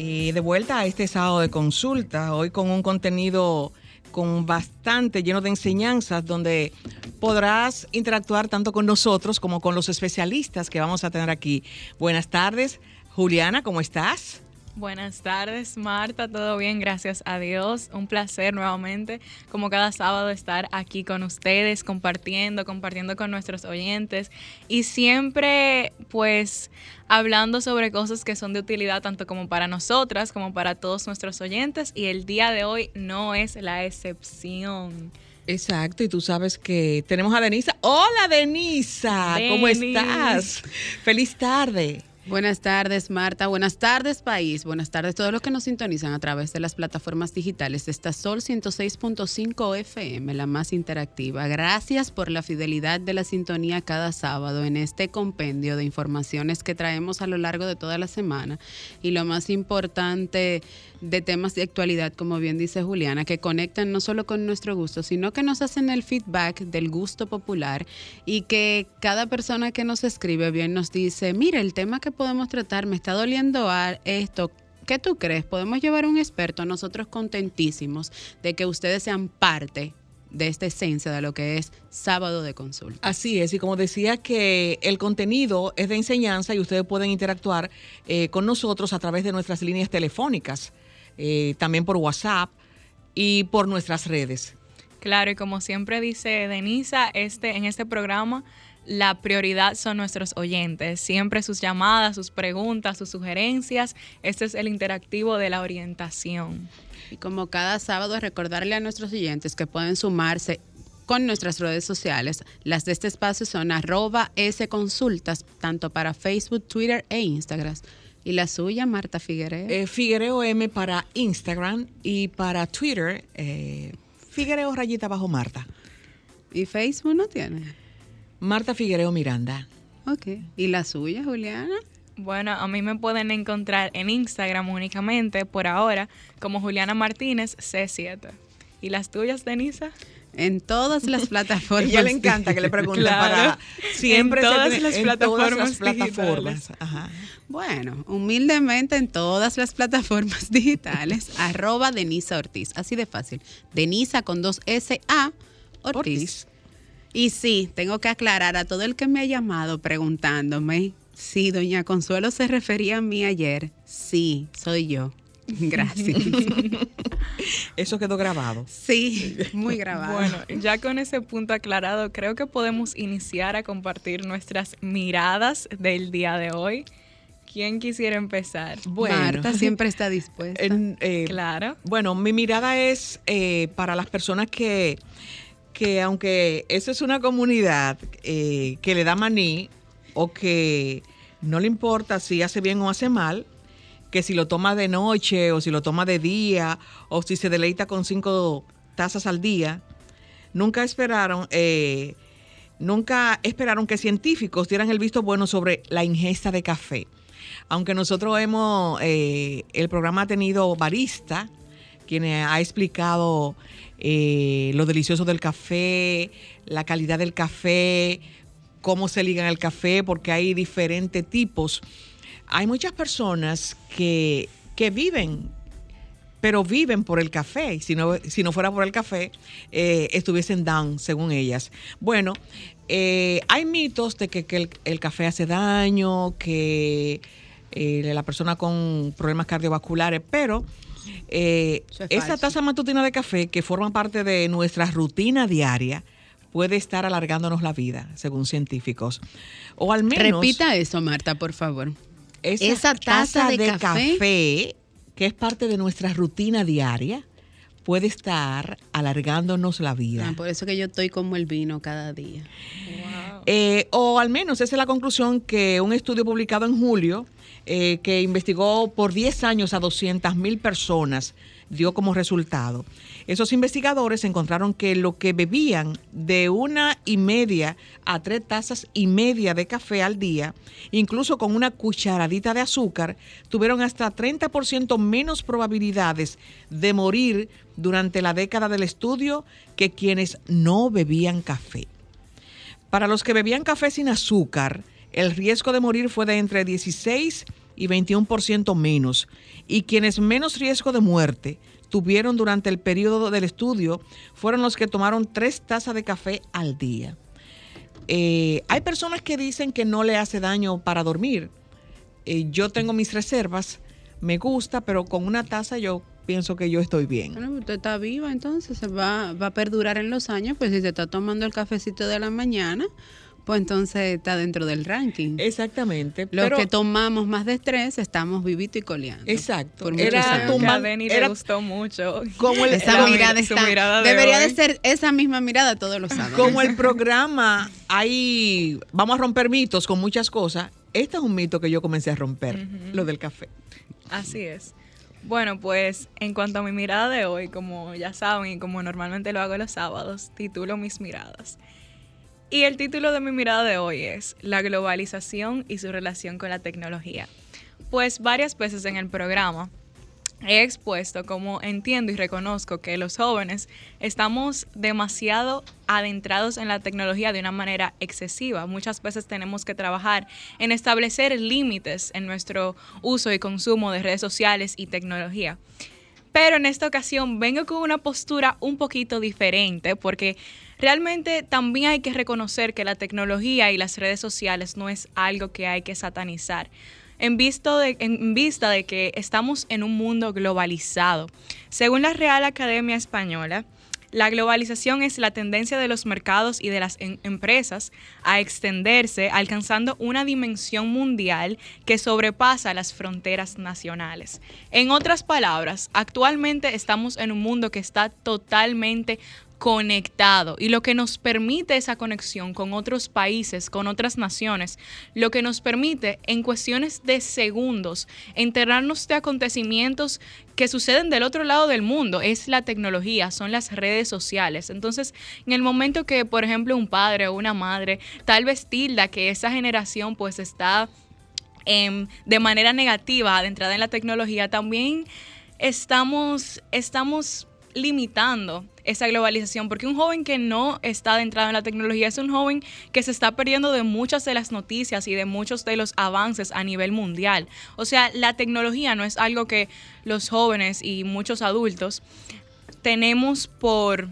Y de vuelta a este sábado de consulta, hoy con un contenido con bastante lleno de enseñanzas donde podrás interactuar tanto con nosotros como con los especialistas que vamos a tener aquí. Buenas tardes, Juliana, ¿cómo estás? Buenas tardes, Marta. ¿Todo bien? Gracias a Dios. Un placer nuevamente, como cada sábado, estar aquí con ustedes, compartiendo, compartiendo con nuestros oyentes y siempre, pues, hablando sobre cosas que son de utilidad tanto como para nosotras como para todos nuestros oyentes. Y el día de hoy no es la excepción. Exacto, y tú sabes que tenemos a Denisa. Hola, Denisa. ¿Cómo estás? Feliz tarde. Buenas tardes, Marta. Buenas tardes, país. Buenas tardes a todos los que nos sintonizan a través de las plataformas digitales esta Sol 106.5 FM, la más interactiva. Gracias por la fidelidad de la sintonía cada sábado en este compendio de informaciones que traemos a lo largo de toda la semana. Y lo más importante de temas de actualidad, como bien dice Juliana, que conectan no solo con nuestro gusto, sino que nos hacen el feedback del gusto popular y que cada persona que nos escribe bien nos dice, mira, el tema que podemos tratar me está doliendo a esto. ¿Qué tú crees? ¿Podemos llevar un experto? Nosotros contentísimos de que ustedes sean parte de esta esencia de lo que es sábado de consulta. Así es, y como decía que el contenido es de enseñanza y ustedes pueden interactuar eh, con nosotros a través de nuestras líneas telefónicas, eh, también por WhatsApp y por nuestras redes. Claro, y como siempre dice Denisa, este, en este programa la prioridad son nuestros oyentes. Siempre sus llamadas, sus preguntas, sus sugerencias. Este es el interactivo de la orientación. Y como cada sábado, recordarle a nuestros oyentes que pueden sumarse con nuestras redes sociales. Las de este espacio son arroba consultas, tanto para Facebook, Twitter e Instagram. Y la suya, Marta Figueroa. Eh, Figuereo M para Instagram y para Twitter, eh, Figuereo rayita bajo Marta. ¿Y Facebook no tiene? Marta Figuereo Miranda. Ok. ¿Y la suya, Juliana? Bueno, a mí me pueden encontrar en Instagram únicamente por ahora como Juliana Martínez C7. ¿Y las tuyas, Denisa? En todas las plataformas. ella le encanta que le pregunten Claro. para siempre En todas las en todas plataformas las plataformas. Ajá. Bueno, humildemente en todas las plataformas digitales, arroba Denisa Ortiz. Así de fácil. Denisa con dos S A Ortiz. Ortiz. Y sí, tengo que aclarar a todo el que me ha llamado preguntándome si doña Consuelo se refería a mí ayer. Sí, soy yo. Gracias. Eso quedó grabado. sí, muy grabado. Bueno, ya con ese punto aclarado, creo que podemos iniciar a compartir nuestras miradas del día de hoy. ¿Quién quisiera empezar? Bueno. Marta siempre está dispuesta. Eh, Claro. Bueno, mi mirada es eh, para las personas que, que aunque eso es una comunidad eh, que le da maní o que no le importa si hace bien o hace mal, que si lo toma de noche o si lo toma de día o si se deleita con cinco tazas al día, nunca esperaron, eh, nunca esperaron que científicos dieran el visto bueno sobre la ingesta de café. Aunque nosotros hemos, eh, el programa ha tenido barista, quien ha explicado eh, lo delicioso del café, la calidad del café, cómo se ligan el café, porque hay diferentes tipos. Hay muchas personas que, que viven, pero viven por el café. Si no, si no fuera por el café, eh, estuviesen down, según ellas. Bueno, eh, hay mitos de que, el, café hace daño, que la persona con problemas cardiovasculares, pero eh, es esa falso. taza matutina de café que forma parte de nuestra rutina diaria puede estar alargándonos la vida, según científicos. O al menos Repita eso, Marta, por favor. esa, esa taza de café. café, que es parte de nuestra rutina diaria, puede estar alargándonos la vida. Ah, por eso que yo estoy como el vino cada día. Eh, o al menos esa es la conclusión que un estudio publicado en julio, eh, que investigó por 10 años a 200 mil personas, dio como resultado. Esos investigadores encontraron que lo que bebían de una y media a tres tazas y media de café al día, incluso con una cucharadita de azúcar, tuvieron hasta 30% menos probabilidades de morir durante la década del estudio que quienes no bebían café. Para los que bebían café sin azúcar, el riesgo de morir fue de entre 16 y 21% menos, y quienes menos riesgo de muerte tuvieron durante el periodo del estudio fueron los que tomaron tres tazas de café al día. Eh, hay personas que dicen que no le hace daño para dormir. Eh, yo tengo mis reservas, me gusta, pero con una taza yo pienso que yo estoy bien. Bueno, usted está viva, entonces va, va a perdurar en los años, pues si se está tomando el cafecito de la mañana, pues entonces está dentro del ranking. Exactamente. Los que tomamos más de estrés estamos vivito y coleando. Exacto. Por era Denny le gustó mucho. Como esa mirada, está, debería de ser esa misma mirada todos los sábados. Como el programa hay vamos a romper mitos con muchas cosas. Este es un mito que yo comencé a romper, lo del café. Así es. Bueno, pues en cuanto a mi mirada de hoy, como ya saben y como normalmente lo hago los sábados, titulo mis miradas. Y el título de mi mirada de hoy es La globalización y su relación con la tecnología. Pues varias veces en el programa he expuesto cómo entiendo y reconozco que los jóvenes estamos demasiado adentrados en la tecnología de una manera excesiva. Muchas veces tenemos que trabajar en establecer límites en nuestro uso y consumo de redes sociales y tecnología. Pero en esta ocasión vengo con una postura un poquito diferente porque realmente también hay que reconocer que la tecnología y las redes sociales no es algo que hay que satanizar. En, de, en vista de que estamos en un mundo globalizado. Según la Real Academia Española, la globalización es la tendencia de los mercados y de las em, empresas a extenderse, alcanzando una dimensión mundial que sobrepasa las fronteras nacionales. En otras palabras, actualmente estamos en un mundo que está totalmente conectado y lo que nos permite esa conexión con otros países, con otras naciones, lo que nos permite en cuestiones de segundos enterarnos de acontecimientos que suceden del otro lado del mundo es la tecnología, son las redes sociales. Entonces, en el momento que, por ejemplo, un padre o una madre tal vez tilda que esa generación pues está em, de manera negativa adentrada en la tecnología, también estamos, estamos limitando esa globalización, porque un joven que no está adentrado en la tecnología es un joven que se está perdiendo de muchas de las noticias y de muchos de los avances a nivel mundial. O sea, la tecnología no es algo que los jóvenes y muchos adultos tenemos por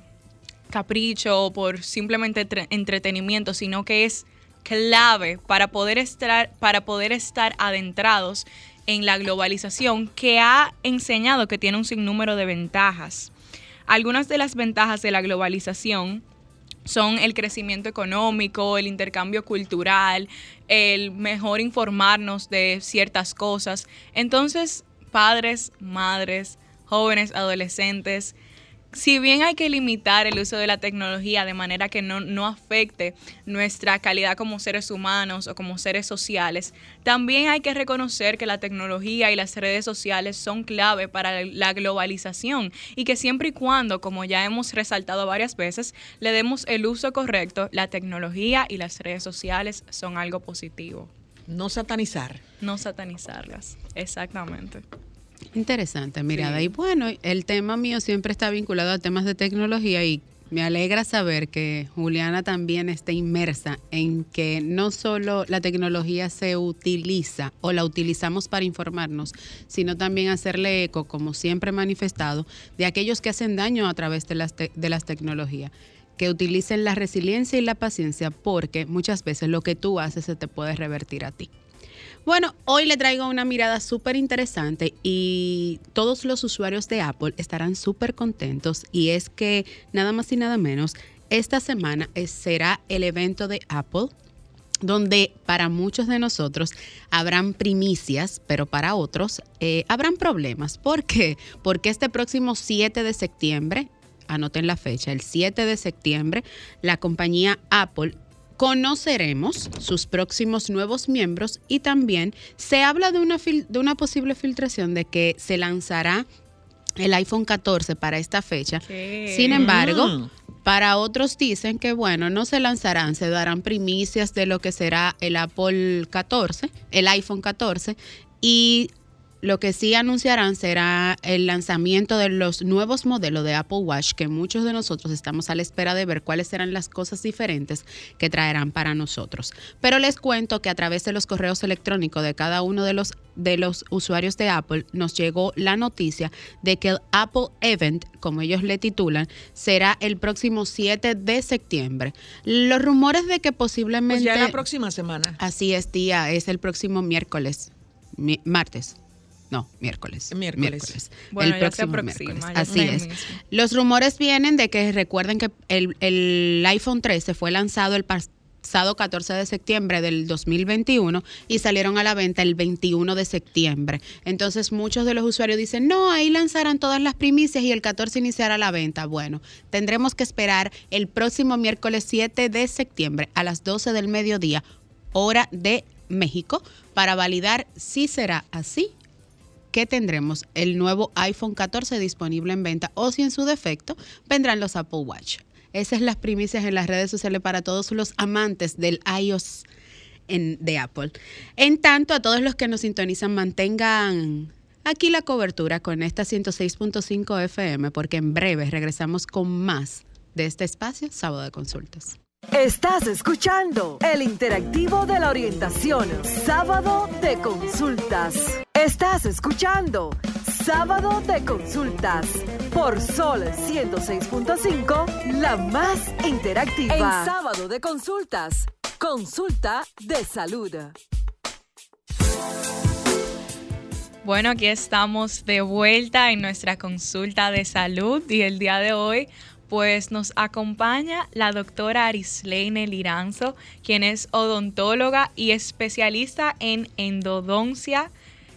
capricho o por simplemente entretenimiento, sino que es clave para poder estar, para poder estar adentrados en la globalización que ha enseñado que tiene un sinnúmero de ventajas. Algunas de las ventajas de la globalización son el crecimiento económico, el intercambio cultural, el mejor informarnos de ciertas cosas. Entonces, padres, madres, jóvenes, adolescentes, si bien hay que limitar el uso de la tecnología de manera que no, afecte nuestra calidad como seres humanos o como seres sociales, también hay que reconocer que la tecnología y las redes sociales son clave para la globalización y que siempre y cuando, como ya hemos resaltado varias veces, le demos el uso correcto, la tecnología y las redes sociales son algo positivo. No satanizar. No satanizarlas, exactamente. Interesante mirada. Y bueno, el tema mío siempre está vinculado a temas de tecnología y me alegra saber que Juliana también está inmersa en que no solo la tecnología se utiliza o la utilizamos para informarnos, sino también hacerle eco, como siempre manifestado, de aquellos que hacen daño a través de las, de las tecnologías que utilicen la resiliencia y la paciencia porque muchas veces lo que tú haces se te puede revertir a ti. Bueno, hoy le traigo una mirada súper interesante y todos los usuarios de Apple estarán súper contentos y es que nada más y nada menos, esta semana será el evento de Apple donde para muchos de nosotros habrán primicias, pero para otros eh, habrán problemas. ¿Por qué? Porque este próximo 7 de septiembre, anoten la fecha, el 7 de septiembre, la compañía Apple conoceremos sus próximos nuevos miembros y también se habla de una, de una posible filtración de que se lanzará el iPhone 14 para esta fecha. Sin embargo, mm. para otros dicen que, bueno, no se lanzarán, se darán primicias de lo que será el Apple 14, el iPhone 14 y lo que sí anunciarán será el lanzamiento de los nuevos modelos de Apple Watch, que muchos de nosotros estamos a la espera de ver cuáles serán las cosas diferentes que traerán para nosotros. Pero les cuento que a través de los correos electrónicos de cada uno de los, de los usuarios de Apple nos llegó la noticia de que el Apple Event, como ellos le titulan, será el próximo 7 de septiembre. Los rumores de que posiblemente... Pues ya la próxima semana. Así es, tía, es el próximo miércoles, martes. No, miércoles. Miércoles. Bueno, el próximo miércoles. Así es. Los rumores vienen de que recuerden que el, iPhone 13 fue lanzado el pasado 14 de septiembre del 2021 y salieron a la venta el 21 de septiembre. Entonces muchos de los usuarios dicen, no, ahí lanzarán todas las primicias y el 14 iniciará la venta. Bueno, tendremos que esperar el próximo miércoles 7 de septiembre a las 12 del mediodía, hora de México, para validar si será así que tendremos el nuevo iPhone 14 disponible en venta o si en su defecto vendrán los Apple Watch. Esas son las primicias en las redes sociales para todos los amantes del iOS de Apple. En tanto, a todos los que nos sintonizan, mantengan aquí la cobertura con esta 106.5 FM porque en breve regresamos con más de este espacio, Sábado de Consultas. Estás escuchando el interactivo de la orientación, Sábado de Consultas. Estás escuchando Sábado de Consultas por Sol 106.5, la más interactiva. En Sábado de Consultas, consulta de salud. Bueno, aquí estamos de vuelta en nuestra consulta de salud y el día de hoy pues nos acompaña la doctora Arisleine Liranzo, quien es odontóloga y especialista en endodoncia,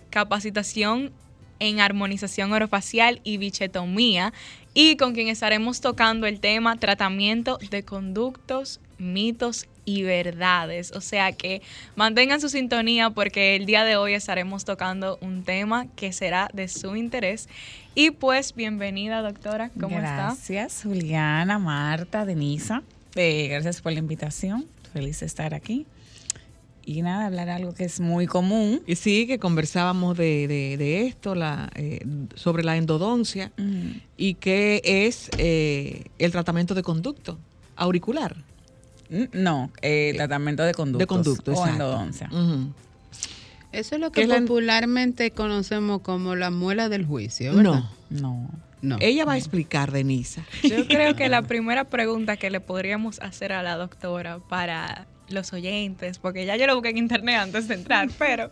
capacitación en armonización orofacial y bichetomía, y con quien estaremos tocando el tema tratamiento de conductos, mitos y verdades. O sea que mantengan su sintonía porque el día de hoy estaremos tocando un tema que será de su interés. Y pues bienvenida doctora, ¿cómo está? Gracias Juliana, Marta, Denisa. Eh, gracias por la invitación. Feliz de estar aquí. Y nada, hablar algo que es muy común. Y sí, que conversábamos de, esto, la, eh, sobre la endodoncia y qué es eh, el tratamiento de conducto auricular. Mm, no, eh, tratamiento de conductos. De conducto, o endodoncia. Eso es lo que popularmente conocemos como la muela del juicio, ¿verdad? No, no. Ella va a explicar, Denisa. Yo creo que la primera pregunta que le podríamos hacer a la doctora para los oyentes, porque ya yo lo busqué en internet antes de entrar, pero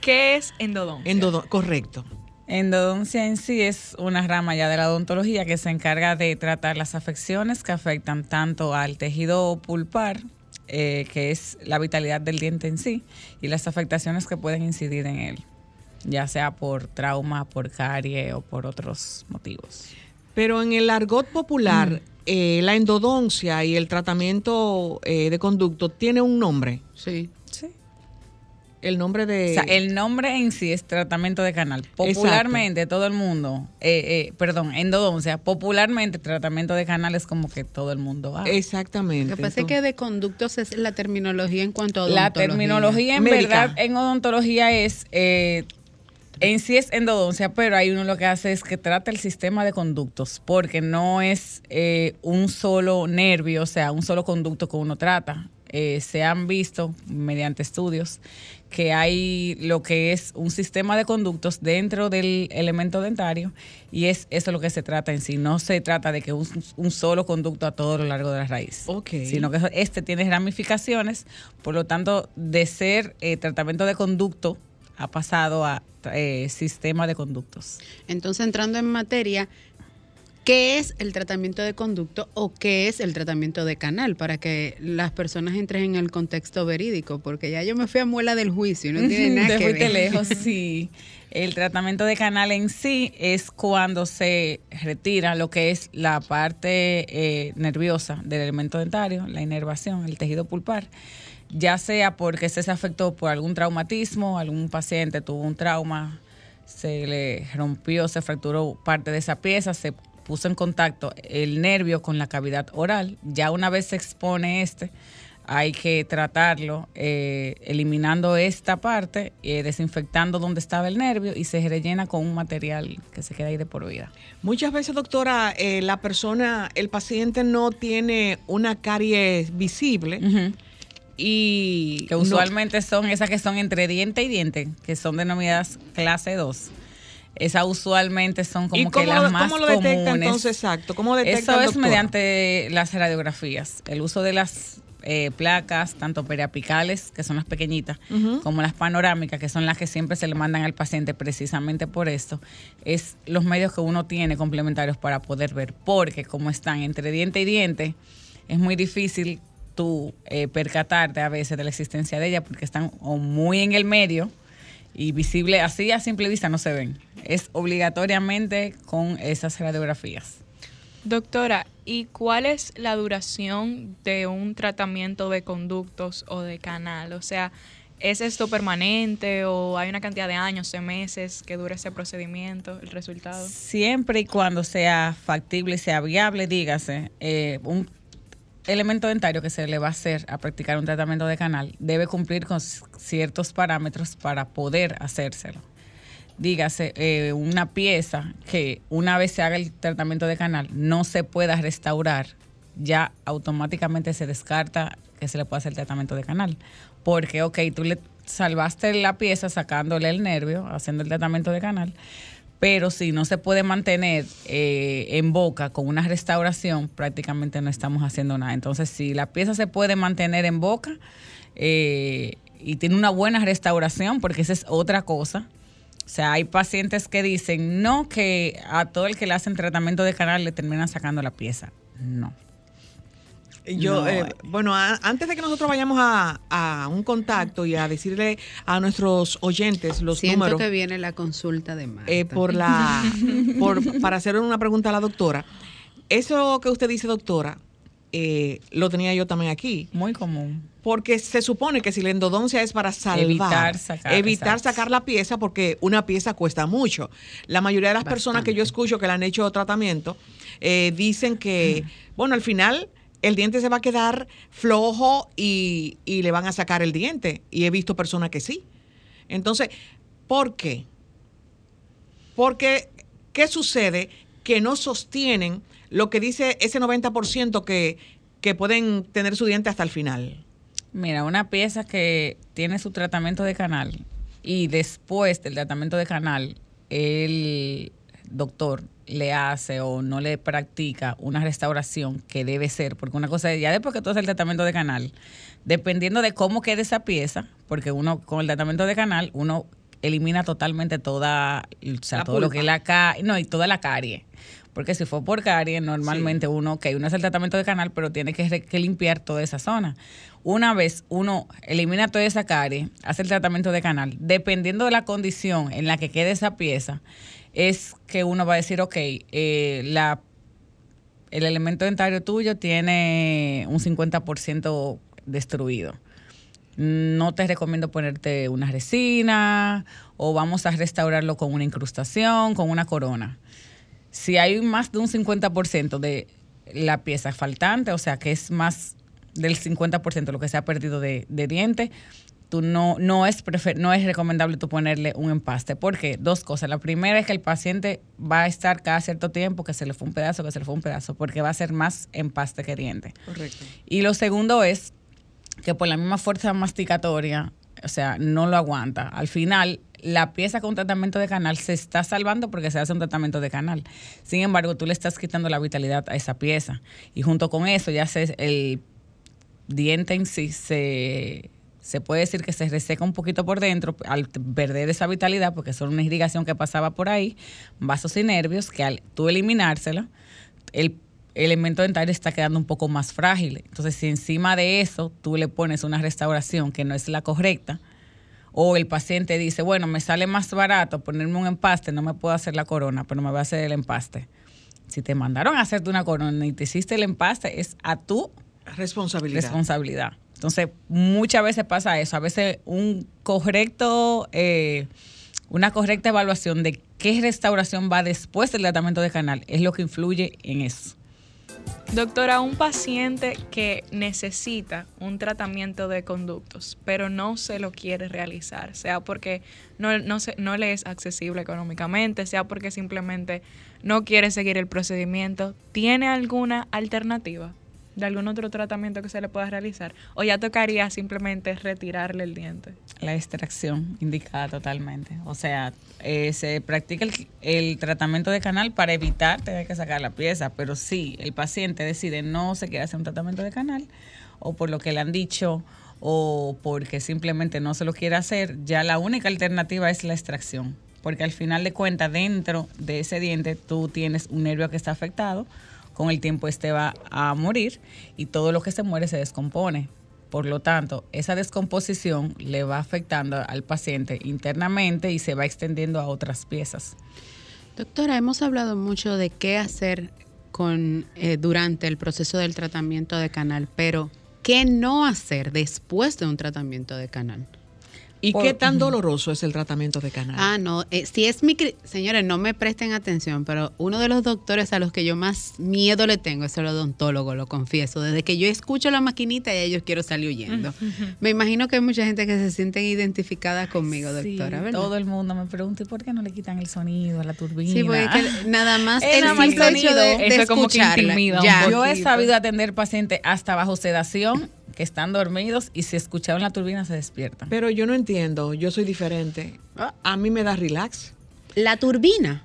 ¿qué es endodoncia? Endodoncia, correcto. Endodoncia en sí es una rama ya de la odontología que se encarga de tratar las afecciones que afectan tanto al tejido pulpar, eh, que es la vitalidad del diente en sí, y las afectaciones que pueden incidir en él, ya sea por trauma, por carie o por otros motivos. Pero en el argot popular, mm. Eh, la endodoncia y el tratamiento eh, de conducto tiene un nombre. Sí. Sí el nombre de... O sea, el nombre en sí es tratamiento de canal. Popularmente todo el mundo, eh, eh, perdón, endodoncia, popularmente tratamiento de canal es como que todo el mundo va. Exactamente. Lo que pasa es que de conductos es la terminología en cuanto a odontología. La terminología en verdad en odontología es... Eh, en sí es endodoncia, pero ahí uno lo que hace es que trata el sistema de conductos, porque no es un solo nervio, o sea, un solo conducto que uno trata. se han visto mediante estudios que hay lo que es un sistema de conductos dentro del elemento dentario y es eso lo que se trata en sí. No se trata de que un, un solo conducto a todo lo largo de la raíz, okay. sino que este tiene ramificaciones, por lo tanto, de ser eh, tratamiento de conducto ha pasado a eh, sistema de conductos. Entonces, entrando en materia, ¿Qué es el tratamiento de conducto o qué es el tratamiento de canal? Para que las personas entren en el contexto verídico, porque ya yo me fui a muela del juicio y no tiene nada que ver. lejos, sí. El tratamiento de canal en sí es cuando se retira lo que es la parte eh, nerviosa del elemento dentario, la inervación, el tejido pulpar, ya sea porque se afectó por algún traumatismo, algún paciente tuvo un trauma, se le rompió, se fracturó parte de esa pieza, se puso en contacto el nervio con la cavidad oral. Ya una vez se expone este, hay que tratarlo eh, eliminando esta parte, eh, desinfectando donde estaba el nervio y se rellena con un material que se queda ahí de por vida. Muchas veces, doctora, eh, la persona, el paciente no tiene una caries visible. Y que usualmente son esas que son entre diente y diente, que son denominadas clase 2 esas usualmente son como que las más ¿Cómo lo detecta entonces exacto? ¿Cómo detecta Eso es mediante las radiografías, el uso de las eh, placas, tanto periapicales, que son las pequeñitas, como las panorámicas, que son las que siempre se le mandan al paciente precisamente por esto, es los medios que uno tiene complementarios para poder ver, porque como están entre diente y diente, es muy difícil tú eh, percatarte a veces de la existencia de ella, porque están o muy en el medio, y visible así a simple vista no se ven. Es obligatoriamente con esas radiografías. Doctora, ¿y cuál es la duración de un tratamiento de conductos o de canal? O sea, ¿es esto permanente o hay una cantidad de años, de meses que dure ese procedimiento, el resultado? Siempre y cuando sea factible y sea viable, dígase, eh, un elemento dentario que se le va a hacer a practicar un tratamiento de canal debe cumplir con ciertos parámetros para poder hacérselo. Dígase, eh, una pieza que una vez se haga el tratamiento de canal no se pueda restaurar, ya automáticamente se descarta que se le pueda hacer el tratamiento de canal. Porque, ok, tú le salvaste la pieza sacándole el nervio, haciendo el tratamiento de canal, pero si no se puede mantener eh, en boca con una restauración, prácticamente no estamos haciendo nada. Entonces, si la pieza se puede mantener en boca eh, y tiene una buena restauración, porque esa es otra cosa. O sea, hay pacientes que dicen, no, que a todo el que le hacen tratamiento de canal le terminan sacando la pieza. No. Yo, eh, bueno, antes de que nosotros vayamos a, un contacto y a decirle a nuestros oyentes los Siento números. que viene la consulta de Marta. Eh, por la, por, para hacer una pregunta a la doctora. Eso que usted dice, doctora, eh, lo tenía yo también aquí. Muy común. Porque se supone que si la endodoncia es para salvar, evitar sacar, evitar sacar la pieza, porque una pieza cuesta mucho. La mayoría de las personas que yo escucho que le han hecho tratamiento dicen que, bueno, al final el diente se va a quedar flojo y, le van a sacar el diente. Y he visto personas que sí. Entonces, ¿por qué? Porque, ¿qué sucede? Que no sostienen lo que dice ese 90% que, que pueden tener su diente hasta el final. Mira, una pieza que tiene su tratamiento de canal y después del tratamiento de canal, el doctor le hace o no le practica una restauración que debe ser, porque una cosa es, ya después que tú haces el tratamiento de canal, dependiendo de cómo quede esa pieza, porque uno con el tratamiento de canal, uno elimina totalmente toda, o sea, todo lo que es la carie, no, y toda la carie. Porque si fue por carie, normalmente uno, que uno hace el tratamiento de canal, pero tiene que, que, limpiar toda esa zona. Una vez uno elimina toda esa carie, hace el tratamiento de canal, dependiendo de la condición en la que quede esa pieza, es que uno va a decir, ok, eh, la, el elemento dentario tuyo tiene un 50% destruido. No te recomiendo ponerte una resina o vamos a restaurarlo con una incrustación, con una corona. Si hay más de un 50% de la pieza faltante, o sea que es más del 50% lo que se ha perdido de, de diente, tú no, no, es no es recomendable tú ponerle un empaste. ¿Por qué? Dos cosas. La primera es que el paciente va a estar cada cierto tiempo que se le fue un pedazo, que se le fue un pedazo, porque va a ser más empaste que diente. Correcto. Y lo segundo es que por la misma fuerza masticatoria, o sea, no lo aguanta. Al final, la pieza con tratamiento de canal se está salvando porque se hace un tratamiento de canal. Sin embargo, tú le estás quitando la vitalidad a esa pieza. Y junto con eso, ya se, el diente en sí se se puede decir que se reseca un poquito por dentro al perder esa vitalidad, porque es una irrigación que pasaba por ahí, vasos y nervios, que al tú eliminársela, el elemento dental está quedando un poco más frágil. Entonces, si encima de eso tú le pones una restauración que no es la correcta, o el paciente dice, bueno, me sale más barato ponerme un empaste, no me puedo hacer la corona, pero me voy a hacer el empaste. Si te mandaron a hacerte una corona y te hiciste el empaste, es a tu responsabilidad. responsabilidad. Entonces, muchas veces pasa eso. A veces un correcto, eh, una correcta evaluación de qué restauración va después del tratamiento de canal es lo que influye en eso. Doctora, un paciente que necesita un tratamiento de conductos, pero no se lo quiere realizar, sea porque no, no, no le es accesible económicamente, sea porque simplemente no quiere seguir el procedimiento, ¿tiene alguna alternativa? De algún otro tratamiento que se le pueda realizar? ¿O ya tocaría simplemente retirarle el diente? La extracción indicada totalmente. O sea, eh, se practica el, tratamiento de canal para evitar tener que sacar la pieza, pero si el paciente decide no se quiere hacer un tratamiento de canal, o por lo que le han dicho, o porque simplemente no se lo quiere hacer, ya la única alternativa es la extracción. Porque al final de cuentas, dentro de ese diente, tú tienes un nervio que está afectado, con el tiempo este va a morir y todo lo que se muere se descompone. Por lo tanto, esa descomposición le va afectando al paciente internamente y se va extendiendo a otras piezas. Doctora, hemos hablado mucho de qué hacer con, eh, durante el proceso del tratamiento de canal, pero ¿qué no hacer después de un tratamiento de canal? ¿Y qué tan doloroso es el tratamiento de canal? Ah, no, eh, si es mi... Señores, no me presten atención, pero uno de los doctores a los que yo más miedo le tengo es el odontólogo, lo confieso. Desde que yo escucho la maquinita y ellos quiero salir huyendo. Me imagino que hay mucha gente que se siente identificada conmigo, doctora, ¿verdad? Todo el mundo me pregunta, ¿y por qué no le quitan el sonido a la turbina? Sí, porque nada más el simple hecho de, de escucharla. Ya. Yo he sabido atender pacientes hasta bajo sedación que están dormidos y si escucharon la turbina se despiertan. Pero yo no entiendo, yo soy diferente. A mí me da relax. ¿La turbina?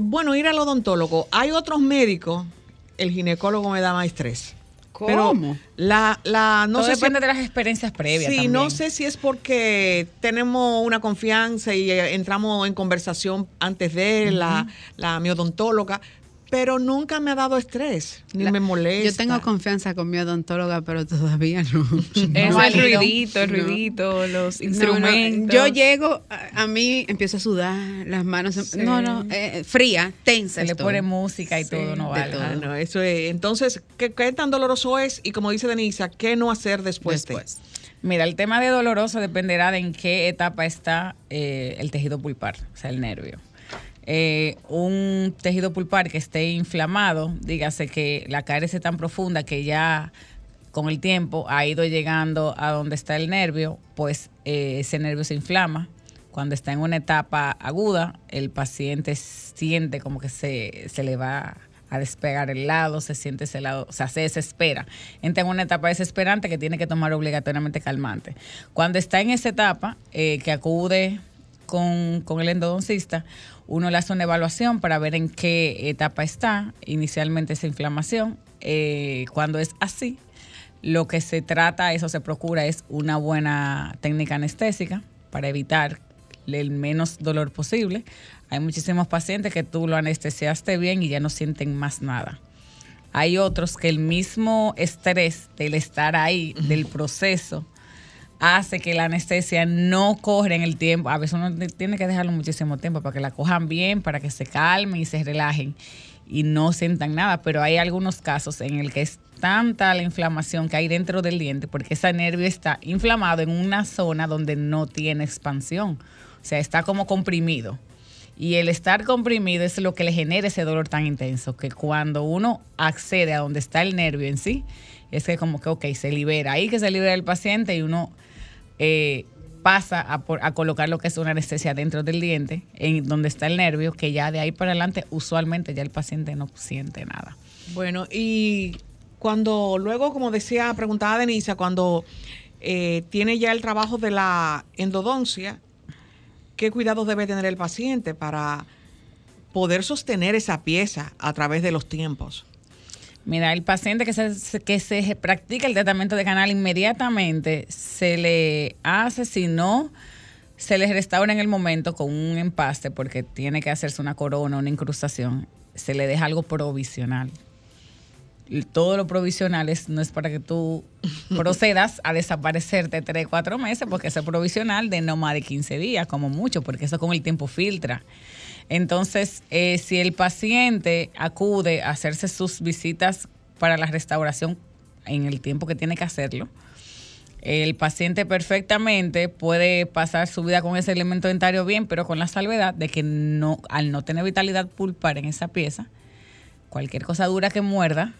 Bueno, ir al odontólogo. Hay otros médicos, el ginecólogo me da más estrés. ¿Cómo? la, la, no sé depende de las experiencias previas. Sí, no sé si es porque tenemos una confianza y eh, entramos en conversación antes de la, la mi odontóloga, pero nunca me ha dado estrés, ni me molesta. Yo tengo confianza con mi odontóloga, pero todavía no. Es el ruidito, el ruidito, los instrumentos. Yo llego, a, mí empiezo a sudar, las manos, no, no, eh, fría, tensa. Se le pone música y todo, no vale. Ah, no, eso es. Entonces, ¿qué, tan doloroso es? Y como dice Denisa, ¿qué no hacer después? después. Mira, el tema de doloroso dependerá de en qué etapa está eh, el tejido pulpar, o sea, el nervio. Eh, un tejido pulpar que esté inflamado, dígase que la caries es tan profunda que ya con el tiempo ha ido llegando a donde está el nervio, pues eh, ese nervio se inflama. Cuando está en una etapa aguda, el paciente siente como que se, se le va a despegar el lado, se siente ese lado, o sea, se desespera. Entra en una etapa desesperante que tiene que tomar obligatoriamente calmante. Cuando está en esa etapa, eh, que acude con, con el endodoncista, uno le hace una evaluación para ver en qué etapa está inicialmente esa inflamación. Eh, cuando es así, lo que se trata, eso se procura, es una buena técnica anestésica para evitar el menos dolor posible. Hay muchísimos pacientes que tú lo anestesiaste bien y ya no sienten más nada. Hay otros que el mismo estrés del estar ahí, del proceso, hace que la anestesia no corra en el tiempo. A veces uno tiene que dejarlo muchísimo tiempo para que la cojan bien, para que se calmen y se relajen y no sientan nada. Pero hay algunos casos en el que es tanta la inflamación que hay dentro del diente porque ese nervio está inflamado en una zona donde no tiene expansión. O sea, está como comprimido. Y el estar comprimido es lo que le genera ese dolor tan intenso, que cuando uno accede a donde está el nervio en sí, es que como que, ok, se libera. Ahí que se libera el paciente y uno eh, pasa a, colocar lo que es una anestesia dentro del diente, en donde está el nervio, que ya de ahí para adelante usualmente ya el paciente no siente nada. Bueno, y cuando luego, como decía, preguntaba Denisa, cuando eh, tiene ya el trabajo de la endodoncia, ¿qué cuidados debe tener el paciente para poder sostener esa pieza a través de los tiempos? Mira, el paciente que se, que se practica el tratamiento de canal inmediatamente se le hace, si no, se le restaura en el momento con un empaste porque tiene que hacerse una corona, una incrustación, se le deja algo provisional. Todo lo provisional es, no es para que tú procedas a desaparecerte tres, cuatro meses, porque es provisional de no más de 15 días, como mucho, porque eso con el tiempo filtra. Entonces, eh, si el paciente acude a hacerse sus visitas para la restauración en el tiempo que tiene que hacerlo, el paciente perfectamente puede pasar su vida con ese elemento dentario bien, pero con la salvedad de que no, al no tener vitalidad pulpar en esa pieza, cualquier cosa dura que muerda,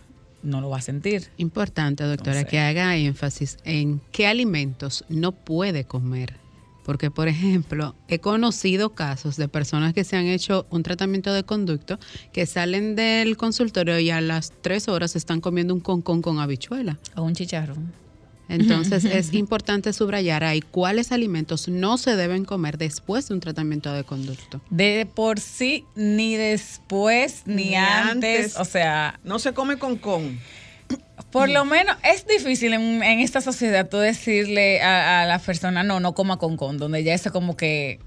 no lo va a sentir. Importante, doctora, que haga énfasis en qué alimentos no puede comer porque, por ejemplo, he conocido casos de personas que se han hecho un tratamiento de conducto que salen del consultorio y a las tres horas están comiendo un concón con habichuela. O un chicharrón. Entonces es importante subrayar ahí cuáles alimentos no se deben comer después de un tratamiento de conducto. De por sí, ni después, ni, antes, O sea. No se come con con. Por lo menos es difícil en, esta sociedad tú decirle a, la persona, no, no coma con con, donde ya eso como que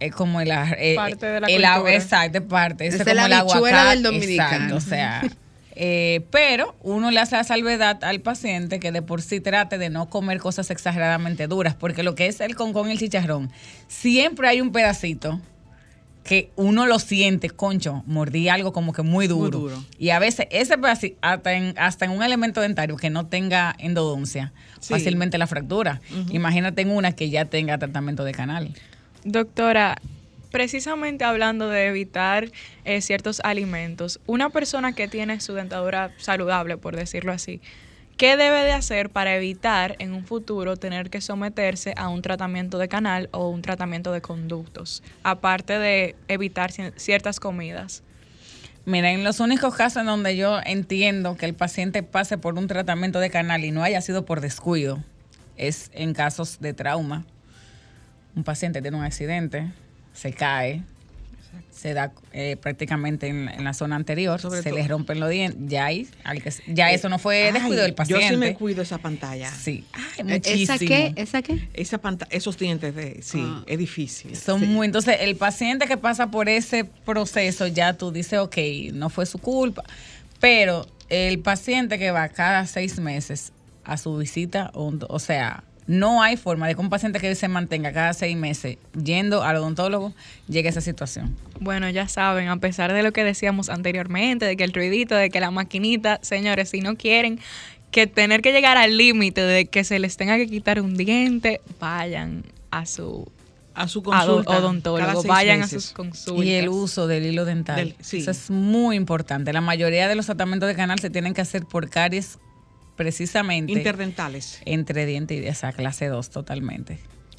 es como el, eh, parte de la el, cultura. exacto parte es, como la el del dominicano o sea eh, pero uno le hace la salvedad al paciente que de por sí trate de no comer cosas exageradamente duras porque lo que es el con con y el chicharrón siempre hay un pedacito que uno lo siente, concho, mordí algo como que muy duro. Y a veces ese hasta en, hasta en un elemento dentario que no tenga endodoncia, fácilmente la fractura. Imagínate en una que ya tenga tratamiento de canal. Doctora, precisamente hablando de evitar eh, ciertos alimentos, una persona que tiene su dentadura saludable, por decirlo así, ¿Qué debe de hacer para evitar en un futuro tener que someterse a un tratamiento de canal o un tratamiento de conductos, aparte de evitar ciertas comidas? Mira, en los únicos casos en donde yo entiendo que el paciente pase por un tratamiento de canal y no haya sido por descuido, es en casos de trauma. Un paciente tiene un accidente, se cae, se da eh, prácticamente en, la zona anterior, se les rompen los dientes, ya, ya eh, eso no fue descuido del paciente. Yo sí me cuido esa pantalla. Sí, muchísimo. ¿Esa qué? ¿Esa qué? Esa esos dientes, de, sí, ah. es difícil. Son muy, entonces el paciente que pasa por ese proceso ya tú dices, ok, no fue su culpa, pero el paciente que va cada seis meses a su visita, o sea, no hay forma de que un paciente que se mantenga cada seis meses yendo al odontólogo llegue a esa situación. Bueno, ya saben, a pesar de lo que decíamos anteriormente, de que el ruidito, de que la maquinita, señores, si no quieren que tener que llegar al límite de que se les tenga que quitar un diente, vayan a su a su consulta odontólogo, vayan a sus consultas. Y el uso del hilo dental. Eso es muy importante. La mayoría de los tratamientos de canal se tienen que hacer por caries precisamente. Interdentales. Entre diente y esa clase 2 totalmente.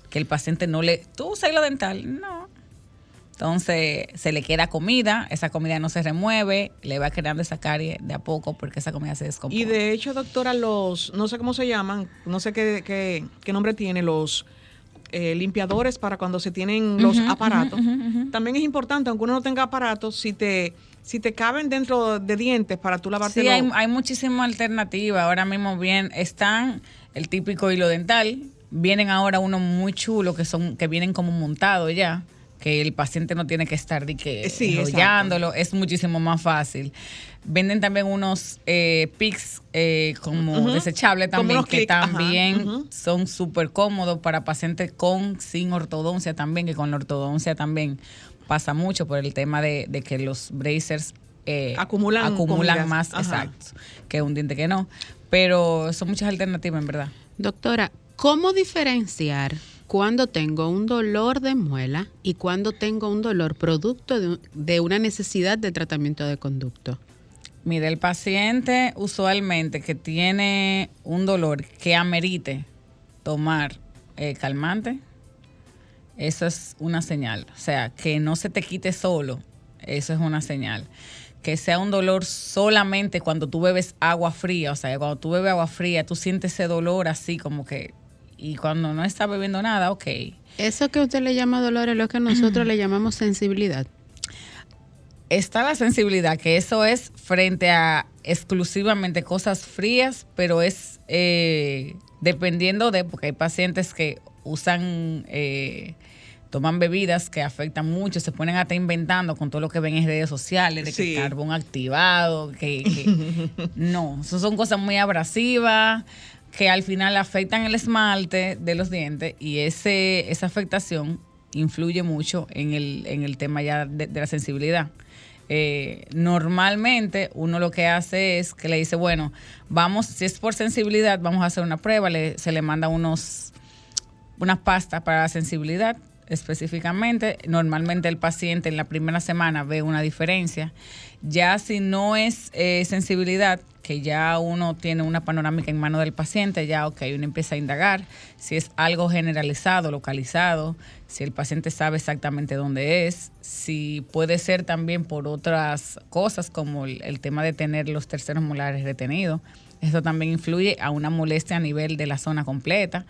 Que el paciente no le. ¿Tú usas hilo dental? No. Entonces se le queda comida, esa comida no se remueve, le va creando esa carie de a poco porque esa comida se descompone. Y de hecho, doctora, los, no sé cómo se llaman, no sé qué, qué, qué nombre tiene, los eh, limpiadores para cuando se tienen los aparatos. También es importante, aunque uno no tenga aparatos, si te si te caben dentro de dientes para tú lavarte Sí, hay, hay muchísimas alternativas. Ahora mismo bien están el típico hilo dental. Vienen ahora unos muy chulos que son que vienen como montados ya que el paciente no tiene que estar de que es muchísimo más fácil. Venden también unos eh, PICs eh, como desechables también, que también son súper cómodos para pacientes con, sin ortodoncia también, que con la ortodoncia también pasa mucho por el tema de, que los bracers eh, acumulan, acumulan más exacto que un diente que no. Pero son muchas alternativas, en verdad. Doctora, ¿cómo diferenciar cuando tengo un dolor de muela y cuando tengo un dolor producto de, de una necesidad de tratamiento de conducto? Mire, el paciente usualmente que tiene un dolor que amerite tomar eh, calmante, eso es una señal. O sea, que no se te quite solo, eso es una señal. Que sea un dolor solamente cuando tú bebes agua fría, o sea, cuando tú bebes agua fría, tú sientes ese dolor así como que... Y cuando no está bebiendo nada, ok. Eso que usted le llama dolor es lo que nosotros le llamamos sensibilidad. está la sensibilidad, que eso es frente a exclusivamente cosas frías, pero es eh, dependiendo de, porque hay pacientes que usan, eh, toman bebidas que afectan mucho, se ponen hasta inventando con todo lo que ven en redes sociales, de que carbón activado, que, que no, eso son cosas muy abrasivas que al final afectan el esmalte de los dientes y ese, esa afectación influye mucho en el, en el tema ya de, la sensibilidad. Eh, normalmente uno lo que hace es que le dice, bueno, vamos, si es por sensibilidad, vamos a hacer una prueba, se le manda unos, unas pastas para la sensibilidad específicamente. Normalmente el paciente en la primera semana ve una diferencia. Ya si no es eh, sensibilidad, que ya uno tiene una panorámica en mano del paciente, ya ok, uno empieza a indagar si es algo generalizado, localizado, si el paciente sabe exactamente dónde es, si puede ser también por otras cosas como el, tema de tener los terceros molares retenidos. Esto también influye a una molestia a nivel de la zona completa.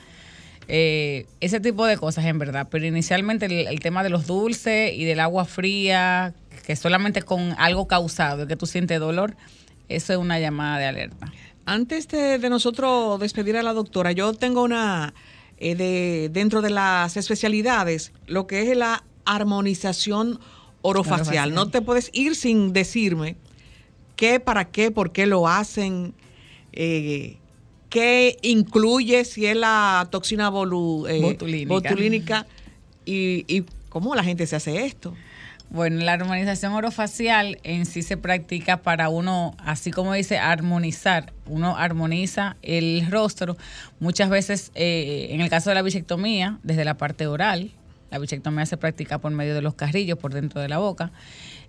Eh, ese tipo de cosas en verdad, pero inicialmente el, el, tema de los dulces y del agua fría, que solamente con algo causado, que tú sientes dolor, eso es una llamada de alerta. Antes de, nosotros despedir a la doctora, yo tengo una, eh, de, dentro de las especialidades, lo que es la armonización orofacial. No te puedes ir sin decirme qué, para qué, por qué lo hacen, eh, qué incluye, si es la toxina eh, botulínica, y, y cómo la gente se hace esto. Bueno, la armonización orofacial en sí se practica para uno, así como dice, armonizar. Uno armoniza el rostro. Muchas veces, eh, en el caso de la bichectomía, desde la parte oral, la bichectomía se practica por medio de los carrillos por dentro de la boca.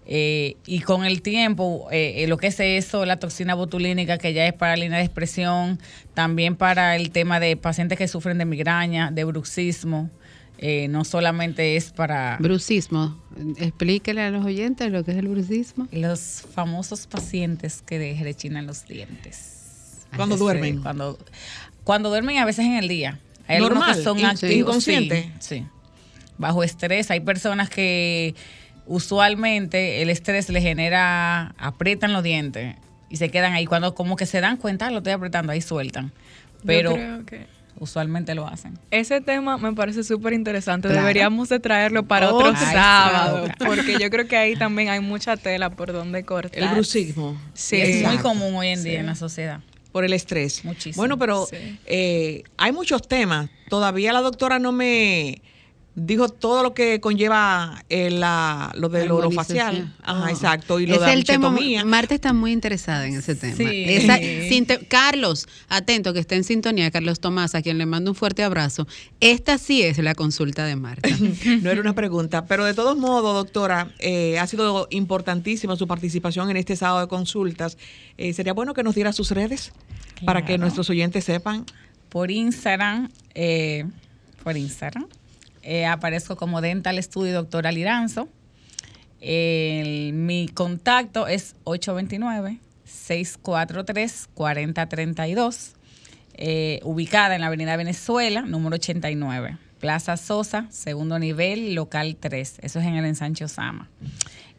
Eh, y con el tiempo, eh, lo que es eso, la toxina botulínica, que ya es para línea de expresión, también para el tema de pacientes que sufren de migraña, de bruxismo, eh, no solamente es para... Brucismo. Explíquele a los oyentes lo que es el brucismo. Los famosos pacientes que rechinan los dientes. Cuando duermen. Cuando, cuando duermen a veces en el día. Hay Normal, que son inconscientes. Sí, Bajo estrés. Hay personas que usualmente el estrés le genera, aprietan los dientes y se quedan ahí. Cuando como que se dan cuenta, lo estoy apretando, ahí sueltan. Pero... creo que usualmente lo hacen. Ese tema me parece súper interesante. Deberíamos de traerlo para otro sábado, porque yo creo que ahí también hay mucha tela por donde cortar. El bruxismo. Sí. Es muy común hoy en día en la sociedad. Por el estrés. Muchísimo. Bueno, pero eh, hay muchos temas. Todavía la doctora no me dijo todo lo que conlleva eh, la, lo del orofacial. Ajá, ah. exacto. Y lo de la el tema. Marta está muy interesada en ese tema. Sí. Carlos, atento, que está en sintonía, Carlos Tomás, a quien le mando un fuerte abrazo. Esta sí es la consulta de Marta. no era una pregunta, pero de todos modos, doctora, eh, ha sido importantísima su participación en este sábado de consultas. Eh, sería bueno que nos diera sus redes para que nuestros oyentes sepan. Por Instagram, por Instagram, eh, aparezco como Dental Studio Doctora Liranzo. mi contacto es 829-643-4032, eh, ubicada en la Avenida Venezuela, número 89, Plaza Sosa, segundo nivel, local 3. Eso es en el ensanche Osama.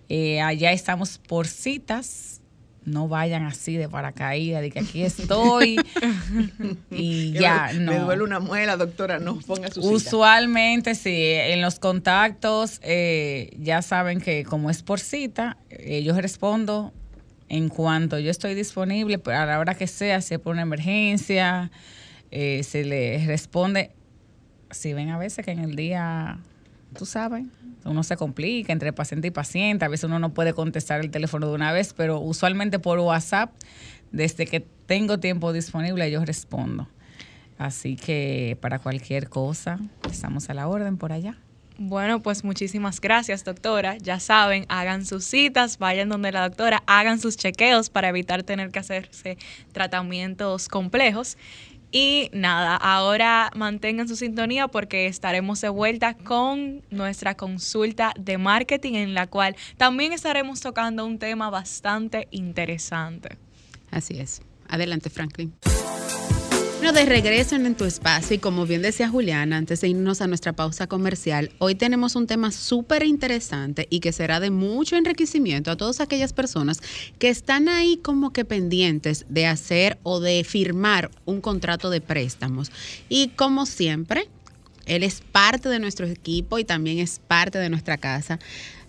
Eh, allá estamos por citas no vayan así de paracaídas, de que aquí estoy y ya, no. Me duele una muela, doctora, no ponga su Usualmente, sí, en los contactos eh, ya saben que como es por cita, eh, yo respondo en cuanto yo estoy disponible, a la hora que sea, si es por una emergencia, eh, se les responde. Si ven a veces que en el día, tú sabes, uno se complica entre paciente y paciente, a veces uno no puede contestar el teléfono de una vez, pero usualmente por WhatsApp, desde que tengo tiempo disponible, yo respondo. Así que para cualquier cosa, estamos a la orden por allá. Bueno, pues muchísimas gracias, doctora. Ya saben, hagan sus citas, vayan donde la doctora, hagan sus chequeos para evitar tener que hacerse tratamientos complejos. Y nada, ahora mantengan su sintonía porque estaremos de vuelta con nuestra consulta de marketing en la cual también estaremos tocando un tema bastante interesante. Así es. Adelante, Franklin. Bueno, de regreso en tu espacio y como bien decía Juliana, antes de irnos a nuestra pausa comercial, hoy tenemos un tema súper interesante y que será de mucho enriquecimiento a todas aquellas personas que están ahí como que pendientes de hacer o de firmar un contrato de préstamos. Y como siempre, él es parte de nuestro equipo y también es parte de nuestra casa.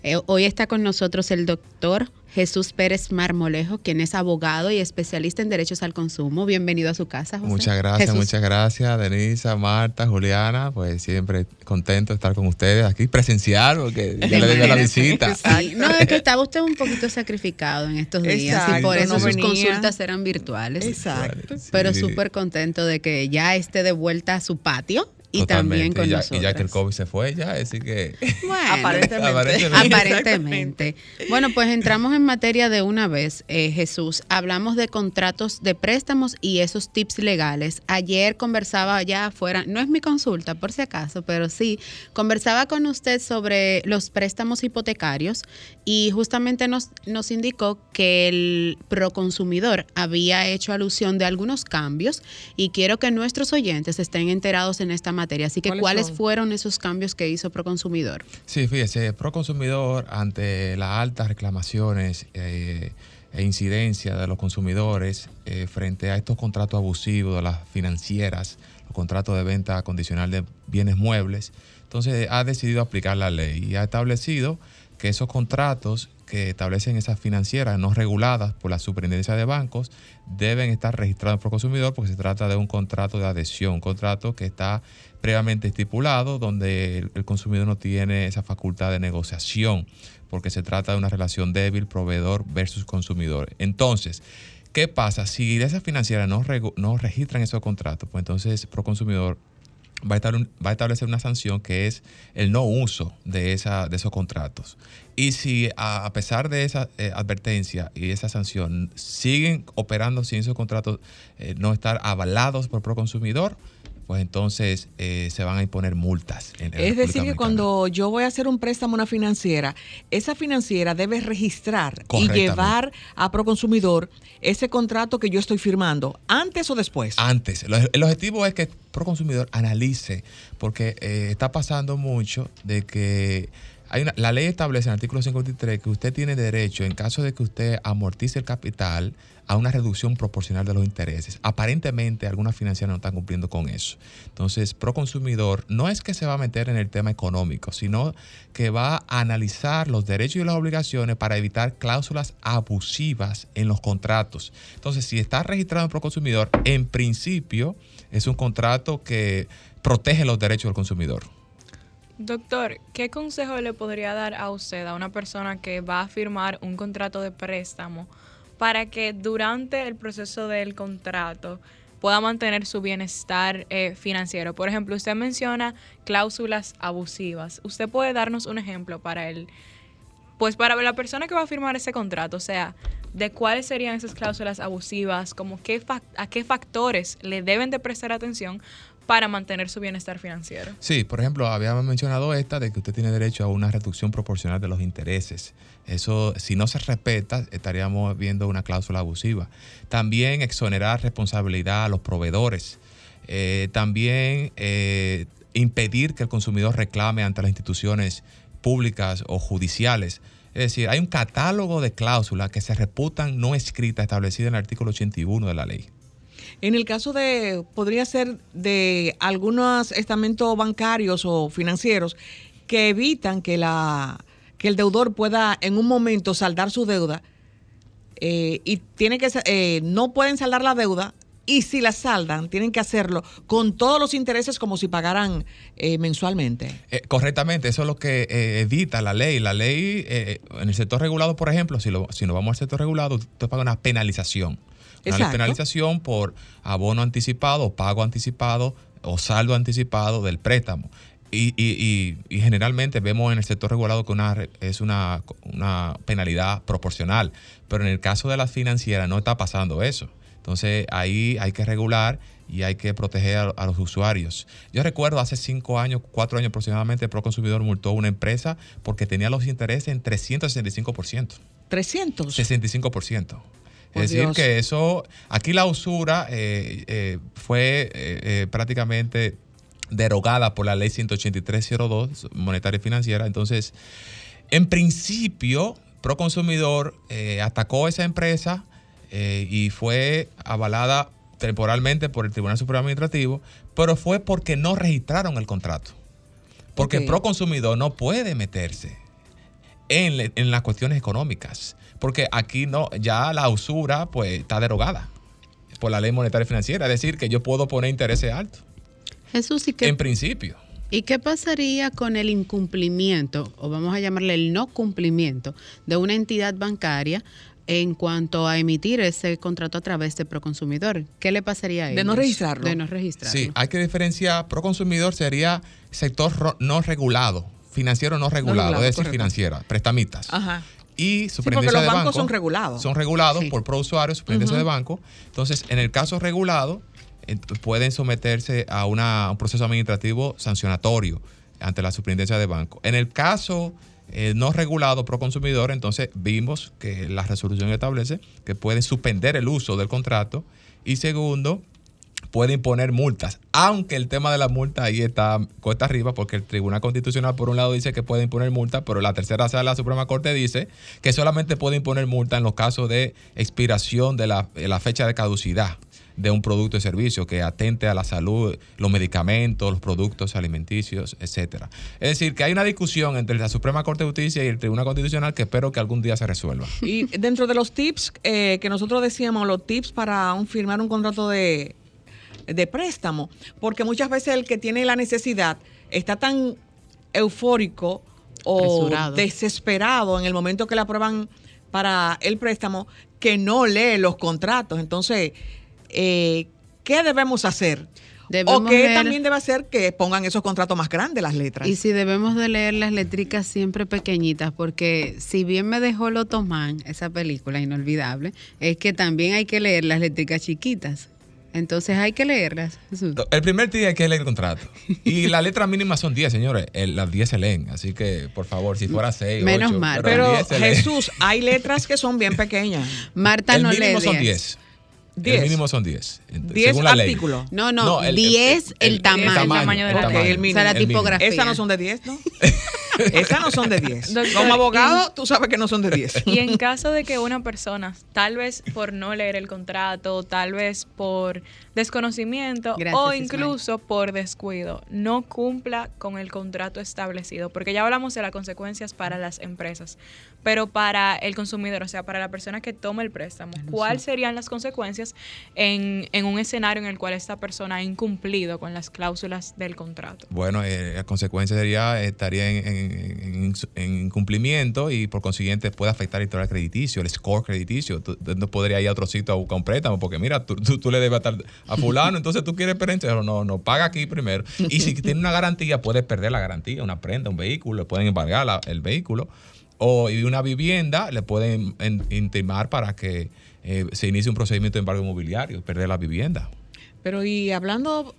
Eh, hoy está con nosotros el doctor Jesús Pérez Marmolejo, quien es abogado y especialista en derechos al consumo. Bienvenido a su casa, José. Muchas gracias, muchas gracias, Denisa, Marta, Juliana. Pues siempre contento de estar con ustedes aquí presencial, porque ya le doy la visita. no, es que estaba usted un poquito sacrificado en estos días y por eso sus consultas eran virtuales. Exacto. Pero súper contento de que ya esté de vuelta a su patio y también con y ya. Y ya que el COVID se fue, ya, así que... Bueno, aparentemente. aparentemente. Bueno, pues entramos en materia de una vez, eh, Jesús. Hablamos de contratos de préstamos y esos tips legales. Ayer conversaba ya afuera, no es mi consulta por si acaso, pero sí, conversaba con usted sobre los préstamos hipotecarios y justamente nos, nos indicó que el proconsumidor había hecho alusión de algunos cambios y quiero que nuestros oyentes estén enterados en esta materia Así que, ¿cuáles, fueron esos cambios que hizo Proconsumidor? Sí, fíjese, Proconsumidor, ante las altas reclamaciones eh, e incidencia de los consumidores eh, frente a estos contratos abusivos de las financieras, los contratos de venta condicional de bienes muebles, entonces ha decidido aplicar la ley y ha establecido que esos contratos que establecen esas financieras no reguladas por la superintendencia de bancos deben estar registrados por consumidor porque se trata de un contrato de adhesión, un contrato que está previamente estipulado donde el, consumidor no tiene esa facultad de negociación porque se trata de una relación débil proveedor versus consumidor. Entonces, ¿qué pasa? Si esas financieras no, no registran esos contratos, pues entonces Proconsumidor va a, establecer una sanción que es el no uso de, esa, de esos contratos. Y si a, pesar de esa eh, advertencia y esa sanción siguen operando sin esos contratos eh, no estar avalados por Proconsumidor, pues entonces eh, se van a imponer multas. es decir, que cuando yo voy a hacer un préstamo a una financiera, esa financiera debe registrar y llevar a Proconsumidor ese contrato que yo estoy firmando, antes o después. Antes. El objetivo es que Proconsumidor analice, porque eh, está pasando mucho de que la ley establece en el artículo 53 que usted tiene derecho, en caso de que usted amortice el capital, a una reducción proporcional de los intereses. Aparentemente, algunas financieras no están cumpliendo con eso. Entonces, Proconsumidor no es que se va a meter en el tema económico, sino que va a analizar los derechos y las obligaciones para evitar cláusulas abusivas en los contratos. Entonces, si está registrado en Proconsumidor, en principio es un contrato que protege los derechos del consumidor. Doctor, ¿qué consejo le podría dar a usted, a una persona que va a firmar un contrato de préstamo? para que durante el proceso del contrato pueda mantener su bienestar eh, financiero. Por ejemplo, usted menciona cláusulas abusivas. ¿Usted puede darnos un ejemplo para el, pues para la persona que va a firmar ese contrato? O sea, de cuáles serían esas cláusulas abusivas, como qué a qué factores le deben de prestar atención para mantener su bienestar financiero. Sí, por ejemplo, habíamos mencionado esta de que usted tiene derecho a una reducción proporcional de los intereses. Eso, si no se respeta, estaríamos viendo una cláusula abusiva. También exonerar responsabilidad a los proveedores. Eh, también eh, impedir que el consumidor reclame ante las instituciones públicas o judiciales. Es decir, hay un catálogo de cláusulas que se reputan no escritas establecidas en el artículo 81 de la ley. En el caso de, podría ser de algunos estamentos bancarios o financieros que evitan que, la, que el deudor pueda en un momento saldar su deuda eh, y tiene que eh, no pueden saldar la deuda y si la saldan, tienen que hacerlo con todos los intereses como si pagaran eh, mensualmente. correctamente, eso es lo que evita la ley. La ley, en el sector regulado, por ejemplo, si, lo, si no vamos al sector regulado, usted paga una penalización. Una penalización por abono anticipado, pago anticipado o saldo anticipado del préstamo. Y, y, y, generalmente vemos en el sector regulado que una, es una, una, penalidad proporcional, pero en el caso de las financieras no está pasando eso. Entonces ahí hay que regular y hay que proteger a, los usuarios. Yo recuerdo hace cinco años, cuatro años aproximadamente, Proconsumidor multó a una empresa porque tenía los intereses en 365%. ¿300? 65%. Es decir, que eso, aquí la usura eh, eh, fue eh, prácticamente derogada por la ley 18302 monetaria y financiera. Entonces, en principio, Proconsumidor atacó a esa empresa y fue avalada temporalmente por el Tribunal Supremo Administrativo, pero fue porque no registraron el contrato. Porque okay. Proconsumidor no puede meterse en, en las cuestiones económicas porque aquí no, ya la usura pues está derogada por la ley monetaria y financiera, es decir, que yo puedo poner intereses altos. Jesús, ¿y qué? En principio. ¿Y qué pasaría con el incumplimiento, o vamos a llamarle el no cumplimiento, de una entidad bancaria en cuanto a emitir ese contrato a través de Proconsumidor? ¿Qué le pasaría a ellos? De no registrarlo. De no registrarlo. Sí, hay que diferenciar. Proconsumidor sería sector no regulado, financiero no regulado, no regulado es decir, financiera, prestamistas. Ajá y sí, porque los bancos son regulados. Son regulados por pro usuario, superintendencia de banco. Entonces, en el caso regulado, pueden someterse a una, un proceso administrativo sancionatorio ante la superintendencia de banco. En el caso eh, no regulado pro consumidor, entonces vimos que la resolución establece que pueden suspender el uso del contrato y segundo, puede imponer multas, aunque el tema de la multa ahí está cuesta arriba, porque el Tribunal Constitucional por un lado dice que puede imponer multa, pero la tercera sala de la Suprema Corte dice que solamente puede imponer multa en los casos de expiración de la, fecha de caducidad de un producto y servicio que atente a la salud, los medicamentos, los productos alimenticios, etcétera. Es decir, que hay una discusión entre la Suprema Corte de Justicia y el Tribunal Constitucional que espero que algún día se resuelva. Y dentro de los tips eh, que nosotros decíamos, los tips para firmar un contrato de de préstamo, porque muchas veces el que tiene la necesidad está tan eufórico o desesperado en el momento que le aprueban para el préstamo que no lee los contratos. Entonces, eh, ¿qué debemos hacer? o qué también debe hacer que pongan esos contratos más grandes las letras. Y si debemos de leer las letricas siempre pequeñitas, porque si bien me dejó Lotomán, esa película inolvidable, es que también hay que leer las letricas chiquitas. Entonces hay que leerlas. El primer día hay que leer el contrato. Y la letra mínima son 10, señores. las 10 se leen. Así que, por favor, si fuera 6, Menos mal. Pero, Jesús, hay letras que son bien pequeñas. Marta no lee. El mínimo son 10. El mínimo son 10. 10 artículos. No, no, 10 el, tamaño. El tamaño, de la ley. O sea, la tipografía. Esas no son de 10, ¿no? Esas no son de 10. Como abogado, tú sabes que no son de 10. Y en caso de que una persona, tal vez por no leer el contrato, tal vez por desconocimiento o incluso por descuido, no cumpla con el contrato establecido, porque ya hablamos de las consecuencias para las empresas, pero para el consumidor, o sea, para la persona que toma el préstamo, ¿cuáles serían las consecuencias en, en, un escenario en el cual esta persona ha incumplido con las cláusulas del contrato? Bueno, eh, la consecuencia sería, estaría en en, incumplimiento y por consiguiente puede afectar el historial crediticio, el score crediticio. Tú, no podría ir a otro sitio a buscar un préstamo porque mira, tú, tú, le debes a, a fulano, entonces tú quieres pero no, no, paga aquí primero. Y si tiene una garantía, puedes perder la garantía, una prenda, un vehículo, le pueden embargar el vehículo. O una vivienda, le pueden intimar para que eh, se inicie un procedimiento de embargo inmobiliario, perder la vivienda. Pero y hablando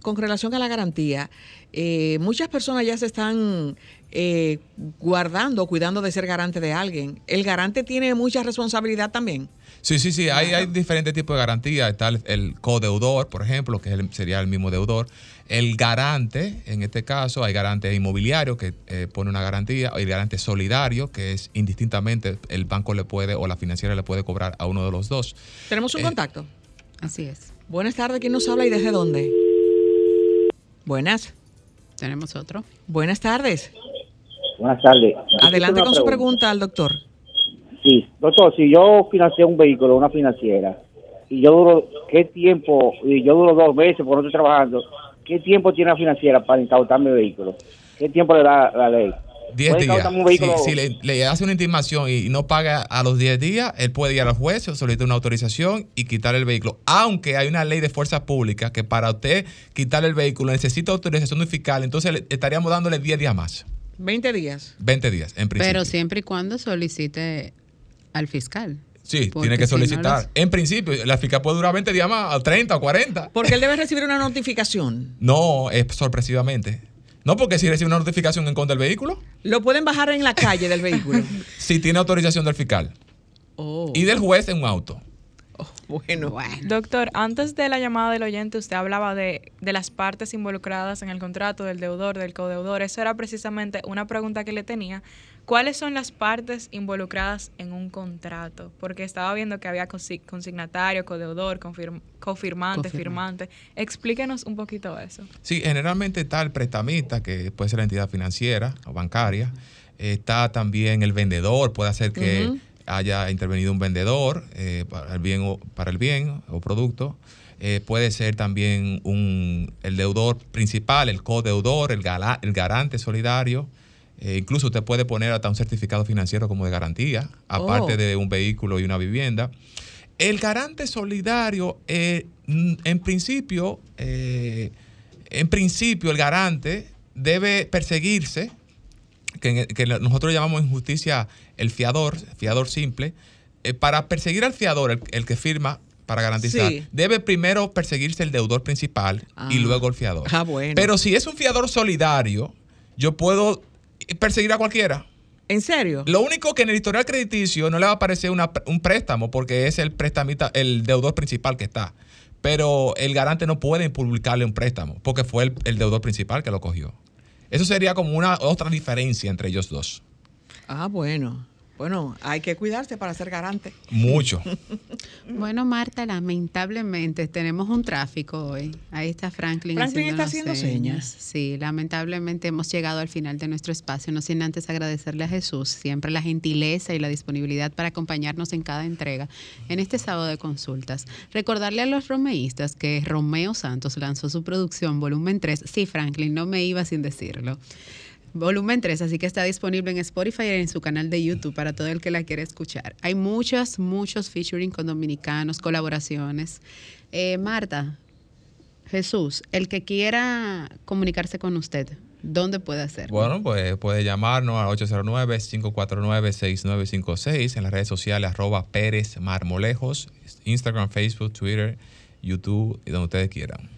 con relación a la garantía, eh, muchas personas ya se están eh, guardando, cuidando de ser garante de alguien. ¿El garante tiene mucha responsabilidad también? Sí, sí, sí, hay, hay diferentes tipos de garantía. Está el, el codeudor, por ejemplo, que sería el mismo deudor. El garante, en este caso, hay garante inmobiliario que eh, pone una garantía, hay garante solidario, que es indistintamente el banco le puede o la financiera le puede cobrar a uno de los dos. ¿Tenemos un contacto? Así es. Buenas tardes, ¿quién nos habla y desde dónde? Buenas. Tenemos otro. Buenas tardes. Buenas tardes. Adelante con su pregunta al doctor. Sí, doctor, si yo financié un vehículo, una financiera, y yo duro, ¿qué tiempo? Y yo duro dos meses porque no estoy trabajando. ¿Qué tiempo tiene la financiera para incautar mi vehículo? ¿Qué tiempo le da la ley? 10 días. Si, le, hace una intimación y no paga a los 10 días, él puede ir al juez, solicitar una autorización y quitar el vehículo. Aunque hay una ley de fuerza pública que para usted quitar el vehículo necesita autorización del fiscal, entonces estaríamos dándole 10 días más. 20 días. 20 días, en principio. Pero siempre y cuando solicite al fiscal. Sí, tiene que solicitar. En principio, la fiscal puede durar 20 días más, 30 o 40. Porque él debe recibir una notificación. No, es sorpresivamente. No, porque si recibe una notificación en contra del vehículo. Lo pueden bajar en la calle del vehículo. si tiene autorización del fiscal. Oh. Y del juez en un auto. Oh, bueno. Doctor, antes de la llamada del oyente, usted hablaba de, de, las partes involucradas en el contrato, del deudor, del codeudor. Eso era precisamente una pregunta que le tenía. ¿Cuáles son las partes involucradas en un contrato? Porque estaba viendo que había consignatario, codeudor, cofirmante, firmante. Explíquenos un poquito eso. Sí, generalmente está el prestamista, que puede ser la entidad financiera o bancaria. Está también el vendedor, puede hacer que haya intervenido un vendedor eh, para, el bien o, para el bien o producto. Eh, puede ser también un, el deudor principal, el codeudor, el, el garante solidario. Eh, incluso usted puede poner hasta un certificado financiero como de garantía, aparte oh. de un vehículo y una vivienda. El garante solidario, eh, en principio, eh, en principio, el garante debe perseguirse, que, nosotros llamamos en justicia el fiador, fiador simple. para perseguir al fiador, el, que firma para garantizar, debe primero perseguirse el deudor principal y ah. luego el fiador. Ah, bueno. Pero si es un fiador solidario, yo puedo perseguir a cualquiera. ¿En serio? Lo único que en el historial crediticio no le va a aparecer un préstamo porque es el prestamita, el deudor principal que está. Pero el garante no puede publicarle un préstamo porque fue el, el deudor principal que lo cogió. Eso sería como una otra diferencia entre ellos dos. Ah, bueno. Bueno, hay que cuidarse para ser garante. Mucho. bueno, Marta, lamentablemente tenemos un tráfico hoy. Ahí está Franklin. Franklin está haciendo señas. Sí, lamentablemente hemos llegado al final de nuestro espacio, no sin antes agradecerle a Jesús siempre la gentileza y la disponibilidad para acompañarnos en cada entrega en este sábado de consultas. Recordarle a los romeístas que Romeo Santos lanzó su producción volumen 3. Sí, Franklin, no me iba sin decirlo volumen 3, así que está disponible en Spotify y en su canal de YouTube para todo el que la quiera escuchar. Hay muchos, muchos featuring con dominicanos, colaboraciones. Eh, Marta, Jesús, el que quiera comunicarse con usted, ¿dónde puede hacerlo? Bueno, pues puede llamarnos al 809-549-6956 en las redes sociales arroba Pérez Marmolejos, Instagram, Facebook, Twitter, YouTube y donde ustedes quieran.